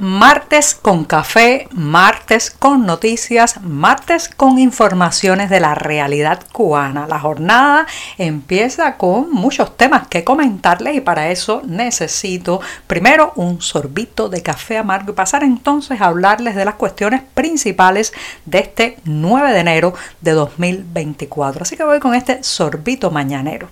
Martes con café, martes con noticias, martes con informaciones de la realidad cubana. La jornada empieza con muchos temas que comentarles y para eso necesito primero un sorbito de café amargo y pasar entonces a hablarles de las cuestiones principales de este 9 de enero de 2024. Así que voy con este sorbito mañanero.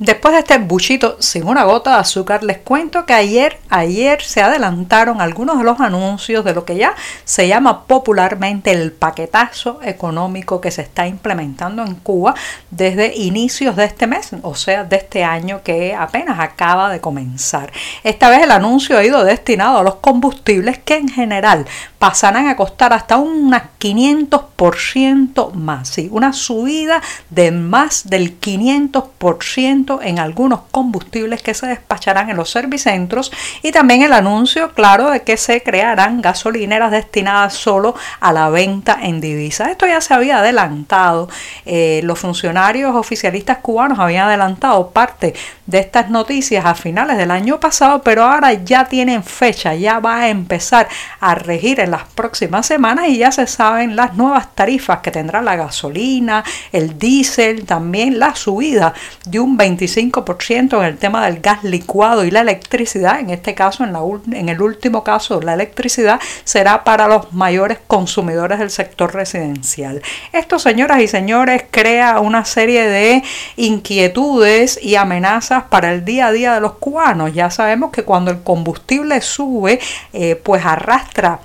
Después de este buchito sin una gota de azúcar, les cuento que ayer, ayer se adelantaron algunos de los anuncios de lo que ya se llama popularmente el paquetazo económico que se está implementando en Cuba desde inicios de este mes, o sea, de este año que apenas acaba de comenzar. Esta vez el anuncio ha ido destinado a los combustibles que en general pasarán a costar hasta un 500% más, ¿sí? una subida de más del 500% en algunos combustibles que se despacharán en los servicentros y también el anuncio, claro, de que se crearán gasolineras destinadas solo a la venta en divisas. Esto ya se había adelantado. Eh, los funcionarios oficialistas cubanos habían adelantado parte de estas noticias a finales del año pasado, pero ahora ya tienen fecha, ya va a empezar a regir en las próximas semanas y ya se saben las nuevas tarifas que tendrá la gasolina, el diésel, también la subida de un 20 25% en el tema del gas licuado y la electricidad, en este caso, en, la, en el último caso, la electricidad será para los mayores consumidores del sector residencial. Esto, señoras y señores, crea una serie de inquietudes y amenazas para el día a día de los cubanos. Ya sabemos que cuando el combustible sube, eh, pues arrastra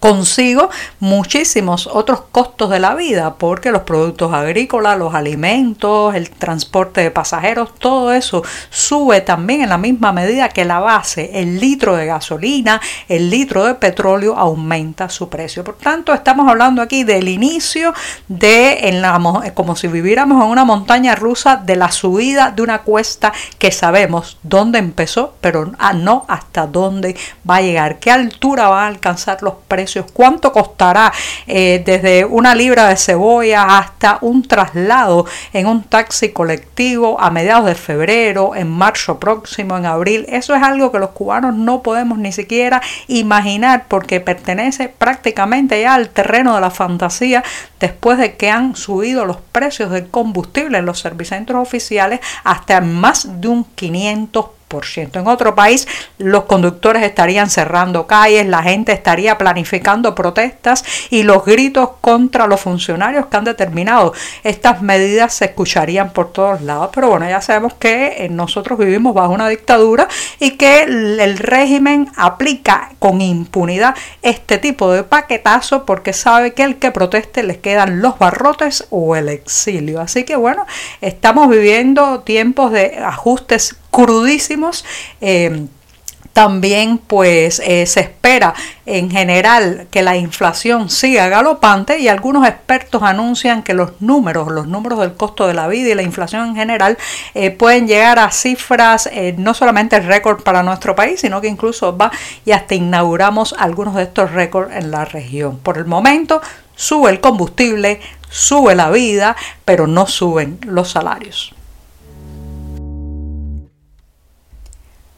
consigo muchísimos otros costos de la vida, porque los productos agrícolas, los alimentos, el transporte de pasajeros, todo eso sube también en la misma medida que la base, el litro de gasolina, el litro de petróleo aumenta su precio. Por tanto, estamos hablando aquí del inicio de, la, como si viviéramos en una montaña rusa, de la subida de una cuesta que sabemos dónde empezó, pero no hasta dónde va a llegar, qué altura van a alcanzar los precios cuánto costará eh, desde una libra de cebolla hasta un traslado en un taxi colectivo a mediados de febrero, en marzo próximo, en abril. Eso es algo que los cubanos no podemos ni siquiera imaginar porque pertenece prácticamente ya al terreno de la fantasía después de que han subido los precios del combustible en los servicentros oficiales hasta más de un 500 en otro país, los conductores estarían cerrando calles, la gente estaría planificando protestas y los gritos contra los funcionarios que han determinado estas medidas se escucharían por todos lados. Pero bueno, ya sabemos que eh, nosotros vivimos bajo una dictadura y que el régimen aplica con impunidad este tipo de paquetazo porque sabe que el que proteste les quedan los barrotes o el exilio. Así que bueno, estamos viviendo tiempos de ajustes crudísimos. Eh, también pues eh, se espera en general que la inflación siga galopante y algunos expertos anuncian que los números, los números del costo de la vida y la inflación en general eh, pueden llegar a cifras no solamente récord para nuestro país, sino que incluso va y hasta inauguramos algunos de estos récords en la región. Por el momento sube el combustible, sube la vida, pero no suben los salarios.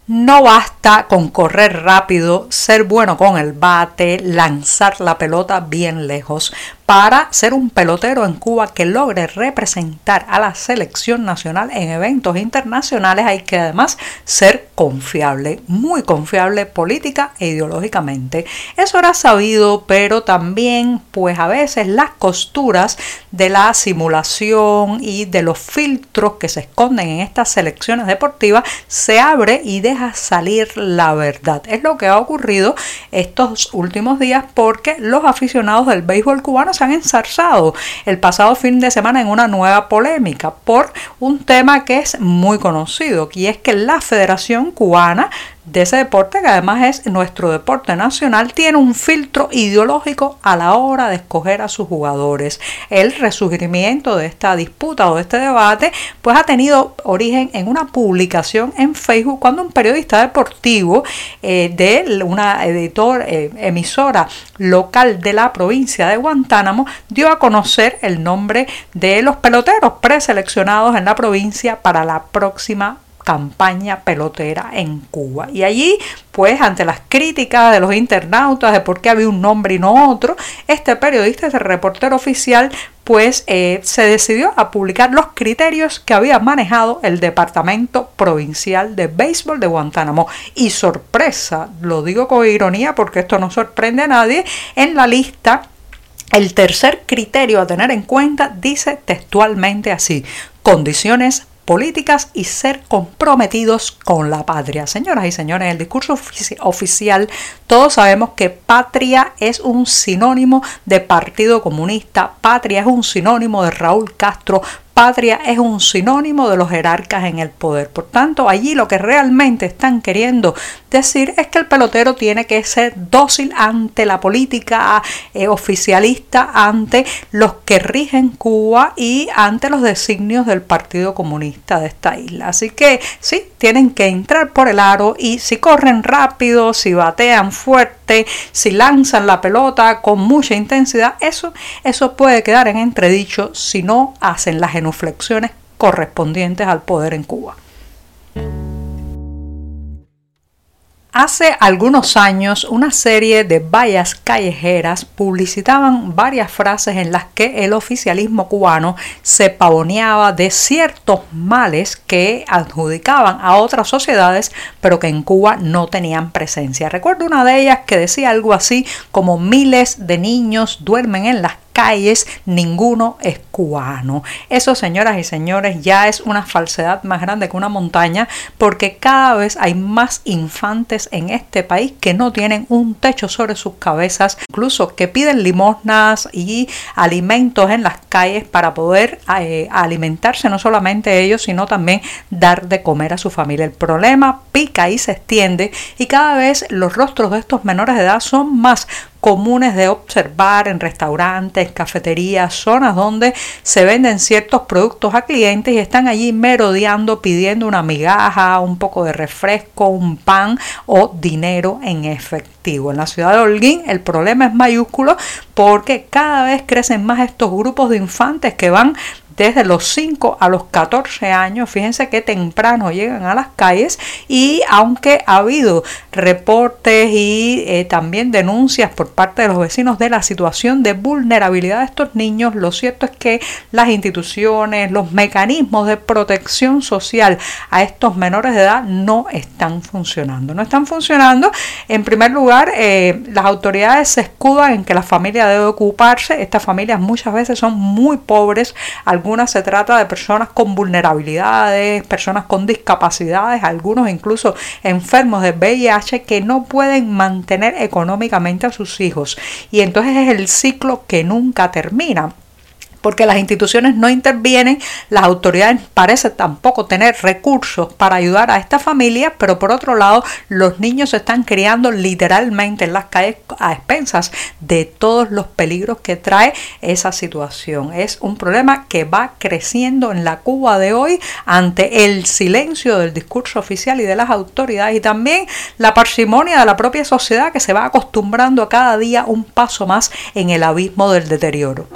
No basta con correr rápido, ser bueno con el bate, lanzar la pelota bien lejos para ser un pelotero en Cuba que logre representar a la selección nacional en eventos internacionales hay que además ser confiable, muy confiable política e ideológicamente. Eso era sabido, pero también pues a veces las costuras de la simulación y de los filtros que se esconden en estas selecciones deportivas se abre y deja salir la verdad. Es lo que ha ocurrido estos últimos días porque los aficionados del béisbol cubano se han ensarzado el pasado fin de semana en una nueva polémica por un tema que es muy conocido y es que la federación Cubana de ese deporte, que además es nuestro deporte nacional, tiene un filtro ideológico a la hora de escoger a sus jugadores. El resurgimiento de esta disputa o de este debate, pues ha tenido origen en una publicación en Facebook cuando un periodista deportivo eh, de una editor, eh, emisora local de la provincia de Guantánamo dio a conocer el nombre de los peloteros preseleccionados en la provincia para la próxima campaña pelotera en Cuba. Y allí, pues, ante las críticas de los internautas de por qué había un nombre y no otro, este periodista, este reportero oficial, pues eh, se decidió a publicar los criterios que había manejado el Departamento Provincial de Béisbol de Guantánamo. Y sorpresa, lo digo con ironía porque esto no sorprende a nadie, en la lista el tercer criterio a tener en cuenta dice textualmente así, condiciones políticas y ser comprometidos con la patria. Señoras y señores, en el discurso oficial todos sabemos que patria es un sinónimo de Partido Comunista, patria es un sinónimo de Raúl Castro, patria es un sinónimo de los jerarcas en el poder. Por tanto, allí lo que realmente están queriendo decir es que el pelotero tiene que ser dócil ante la política eh, oficialista, ante los que rigen Cuba y ante los designios del Partido Comunista de esta isla. Así que sí, tienen que entrar por el aro y si corren rápido, si batean fuerte, si lanzan la pelota con mucha intensidad, eso, eso puede quedar en entredicho si no hacen las flexiones correspondientes al poder en Cuba. Hace algunos años una serie de vallas callejeras publicitaban varias frases en las que el oficialismo cubano se pavoneaba de ciertos males que adjudicaban a otras sociedades pero que en Cuba no tenían presencia. Recuerdo una de ellas que decía algo así como miles de niños duermen en las calles, ninguno es cubano. Eso, señoras y señores, ya es una falsedad más grande que una montaña porque cada vez hay más infantes en este país que no tienen un techo sobre sus cabezas, incluso que piden limosnas y alimentos en las calles para poder eh, alimentarse no solamente ellos, sino también dar de comer a su familia. El problema pica y se extiende y cada vez los rostros de estos menores de edad son más comunes de observar en restaurantes, cafeterías, zonas donde se venden ciertos productos a clientes y están allí merodeando pidiendo una migaja, un poco de refresco, un pan o dinero en efectivo. En la ciudad de Holguín el problema es mayúsculo porque cada vez crecen más estos grupos de infantes que van desde los 5 a los 14 años. Fíjense que temprano llegan a las calles y aunque ha habido reportes y eh, también denuncias por parte de los vecinos de la situación de vulnerabilidad de estos niños, lo cierto es que las instituciones, los mecanismos de protección social a estos menores de edad no están funcionando. No están funcionando. En primer lugar, eh, las autoridades se escudan en que la familia debe ocuparse. Estas familias muchas veces son muy pobres. Algunos algunas se trata de personas con vulnerabilidades, personas con discapacidades, algunos incluso enfermos de VIH que no pueden mantener económicamente a sus hijos. Y entonces es el ciclo que nunca termina porque las instituciones no intervienen, las autoridades parecen tampoco tener recursos para ayudar a esta familia, pero por otro lado los niños se están criando literalmente en las calles a expensas de todos los peligros que trae esa situación. Es un problema que va creciendo en la Cuba de hoy ante el silencio del discurso oficial y de las autoridades y también la parsimonia de la propia sociedad que se va acostumbrando a cada día un paso más en el abismo del deterioro.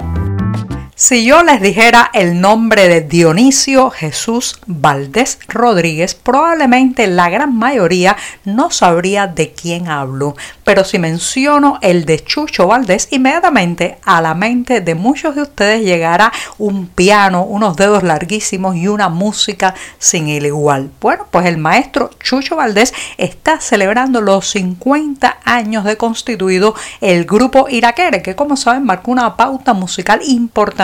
Si yo les dijera el nombre de Dionisio Jesús Valdés Rodríguez, probablemente la gran mayoría no sabría de quién hablo, pero si menciono el de Chucho Valdés, inmediatamente a la mente de muchos de ustedes llegará un piano, unos dedos larguísimos y una música sin el igual. Bueno, pues el maestro Chucho Valdés está celebrando los 50 años de constituido el grupo Iraquere, que como saben marcó una pauta musical importante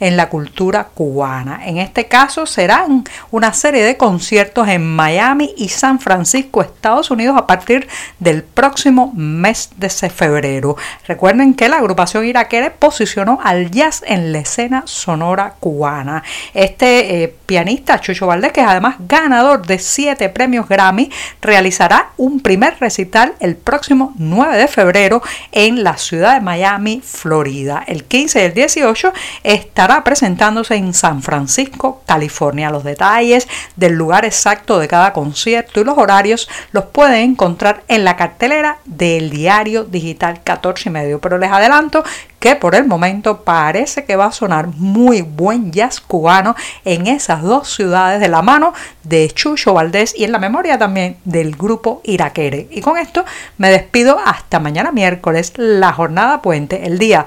en la cultura cubana. En este caso serán una serie de conciertos en Miami y San Francisco, Estados Unidos, a partir del próximo mes de febrero. Recuerden que la agrupación iraquere posicionó al jazz en la escena sonora cubana. Este eh, pianista Chucho Valdés, que es además ganador de siete premios Grammy, realizará un primer recital el próximo 9 de febrero en la ciudad de Miami, Florida. El 15 y el 18 estará presentándose en San Francisco, California. Los detalles del lugar exacto de cada concierto y los horarios los pueden encontrar en la cartelera del diario digital 14 y medio. Pero les adelanto que por el momento parece que va a sonar muy buen jazz cubano en esas dos ciudades de la mano de Chucho Valdés y en la memoria también del grupo Iraquere. Y con esto me despido hasta mañana miércoles, la jornada puente, el día